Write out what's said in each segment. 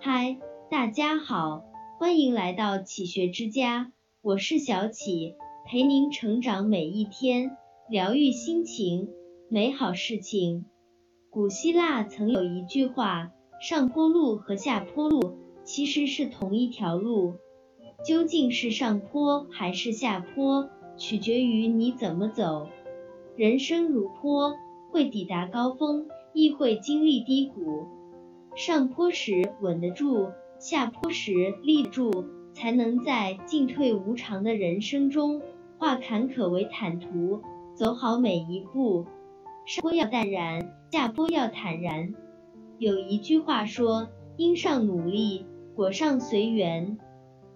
嗨，大家好，欢迎来到启学之家，我是小启，陪您成长每一天，疗愈心情，美好事情。古希腊曾有一句话，上坡路和下坡路其实是同一条路，究竟是上坡还是下坡，取决于你怎么走。人生如坡，会抵达高峰，亦会经历低谷。上坡时稳得住，下坡时立得住，才能在进退无常的人生中，化坎坷为坦途，走好每一步。上坡要淡然，下坡要坦然。有一句话说：“因上努力，果上随缘。”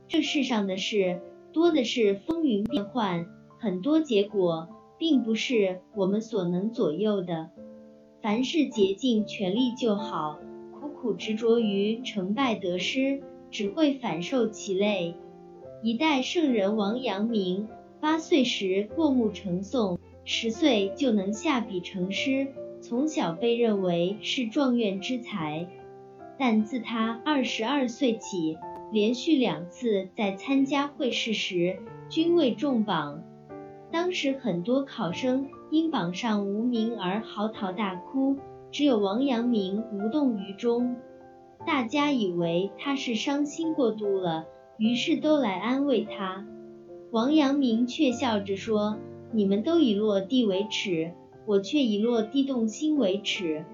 这世上的事多的是风云变幻，很多结果并不是我们所能左右的。凡事竭尽全力就好。苦执着于成败得失，只会反受其累。一代圣人王阳明，八岁时过目成诵，十岁就能下笔成诗，从小被认为是状元之才。但自他二十二岁起，连续两次在参加会试时均未中榜，当时很多考生因榜上无名而嚎啕大哭。只有王阳明无动于衷，大家以为他是伤心过度了，于是都来安慰他。王阳明却笑着说：“你们都以落地为耻，我却以落地动心为耻。”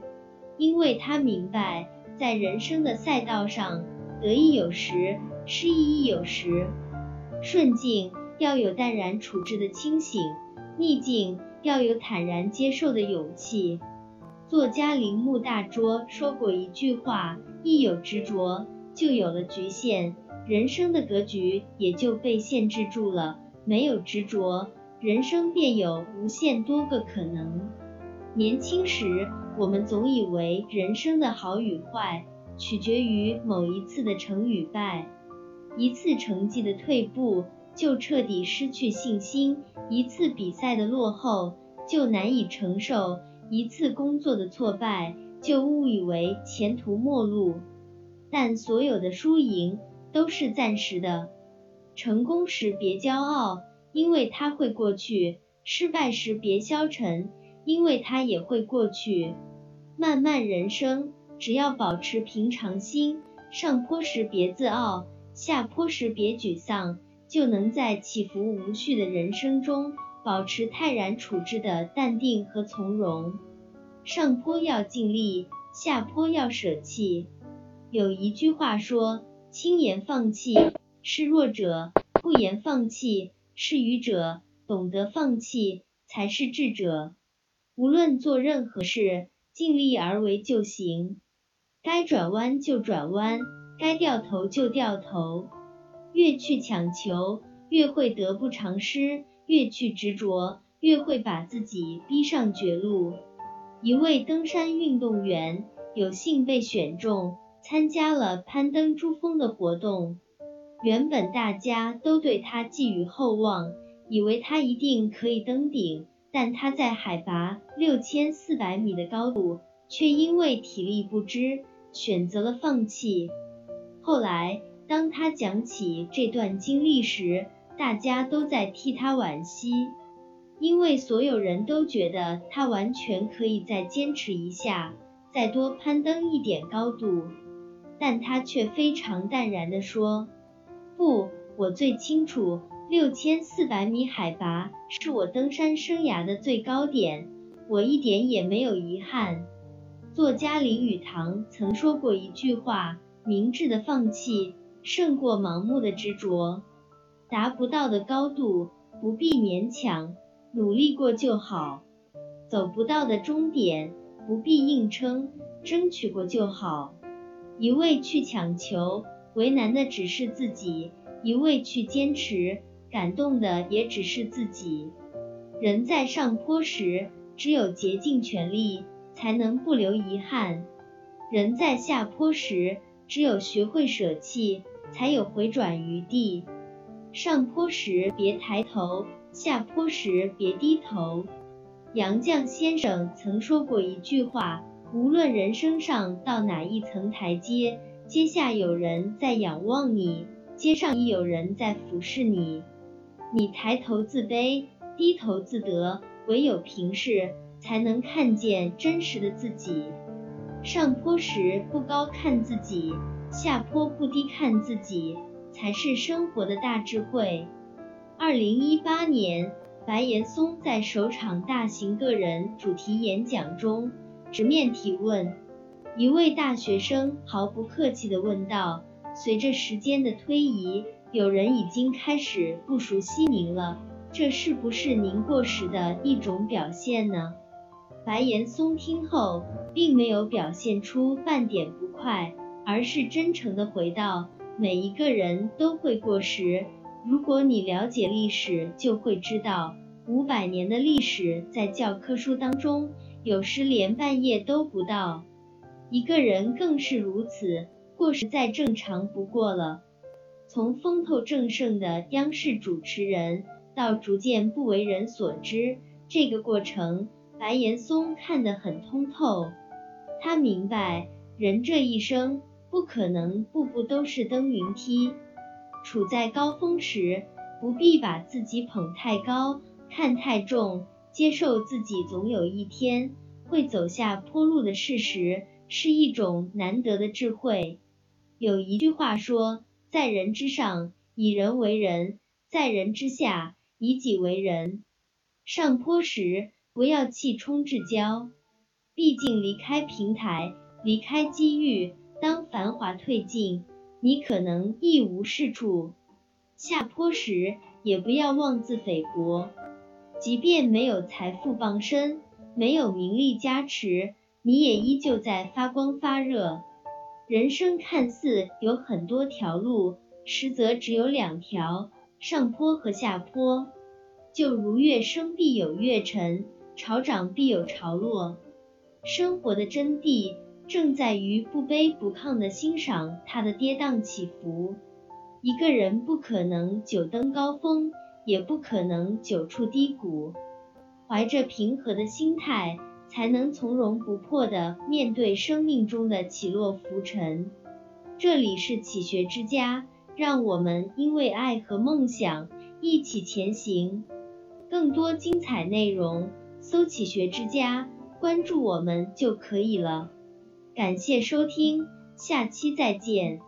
因为他明白，在人生的赛道上，得意有时，失意亦有时。顺境要有淡然处置的清醒，逆境要有坦然接受的勇气。作家铃木大拙说过一句话：一有执着，就有了局限，人生的格局也就被限制住了；没有执着，人生便有无限多个可能。年轻时，我们总以为人生的好与坏取决于某一次的成与败，一次成绩的退步就彻底失去信心，一次比赛的落后就难以承受。一次工作的挫败，就误以为前途末路，但所有的输赢都是暂时的。成功时别骄傲，因为它会过去；失败时别消沉，因为它也会过去。漫漫人生，只要保持平常心，上坡时别自傲，下坡时别沮丧，就能在起伏无序的人生中。保持泰然处之的淡定和从容，上坡要尽力，下坡要舍弃。有一句话说：“轻言放弃是弱者，不言放弃是愚者，懂得放弃才是智者。”无论做任何事，尽力而为就行。该转弯就转弯，该掉头就掉头。越去强求，越会得不偿失。越去执着，越会把自己逼上绝路。一位登山运动员有幸被选中，参加了攀登珠峰的活动。原本大家都对他寄予厚望，以为他一定可以登顶，但他在海拔六千四百米的高度，却因为体力不支，选择了放弃。后来，当他讲起这段经历时，大家都在替他惋惜，因为所有人都觉得他完全可以再坚持一下，再多攀登一点高度，但他却非常淡然地说：“不，我最清楚，六千四百米海拔是我登山生涯的最高点，我一点也没有遗憾。”作家林语堂曾说过一句话：“明智的放弃胜过盲目的执着。”达不到的高度不必勉强，努力过就好；走不到的终点不必硬撑，争取过就好。一味去强求，为难的只是自己；一味去坚持，感动的也只是自己。人在上坡时，只有竭尽全力，才能不留遗憾；人在下坡时，只有学会舍弃，才有回转余地。上坡时别抬头，下坡时别低头。杨绛先生曾说过一句话：无论人生上到哪一层台阶，阶下有人在仰望你，阶上亦有人在俯视你。你抬头自卑，低头自得，唯有平视，才能看见真实的自己。上坡时不高看自己，下坡不低看自己，才是生活的大智慧。二零一八年，白岩松在首场大型个人主题演讲中直面提问。一位大学生毫不客气地问道：“随着时间的推移，有人已经开始不熟悉您了，这是不是您过时的一种表现呢？”白岩松听后，并没有表现出半点不快，而是真诚地回道：“每一个人都会过时。如果你了解历史，就会知道，五百年的历史在教科书当中，有时连半页都不到。一个人更是如此，过时再正常不过了。从风头正盛的央视主持人，到逐渐不为人所知，这个过程。”白岩松看得很通透，他明白人这一生不可能步步都是登云梯，处在高峰时不必把自己捧太高，看太重，接受自己总有一天会走下坡路的事实，是一种难得的智慧。有一句话说，在人之上，以人为人；在人之下，以己为人。上坡时。不要气冲至骄，毕竟离开平台，离开机遇，当繁华褪尽，你可能一无是处。下坡时也不要妄自菲薄，即便没有财富傍身，没有名利加持，你也依旧在发光发热。人生看似有很多条路，实则只有两条，上坡和下坡。就如月升必有月沉。潮涨必有潮落，生活的真谛正在于不卑不亢的欣赏它的跌宕起伏。一个人不可能久登高峰，也不可能久处低谷。怀着平和的心态，才能从容不迫地面对生命中的起落浮沉。这里是启学之家，让我们因为爱和梦想一起前行。更多精彩内容。搜“启学之家”，关注我们就可以了。感谢收听，下期再见。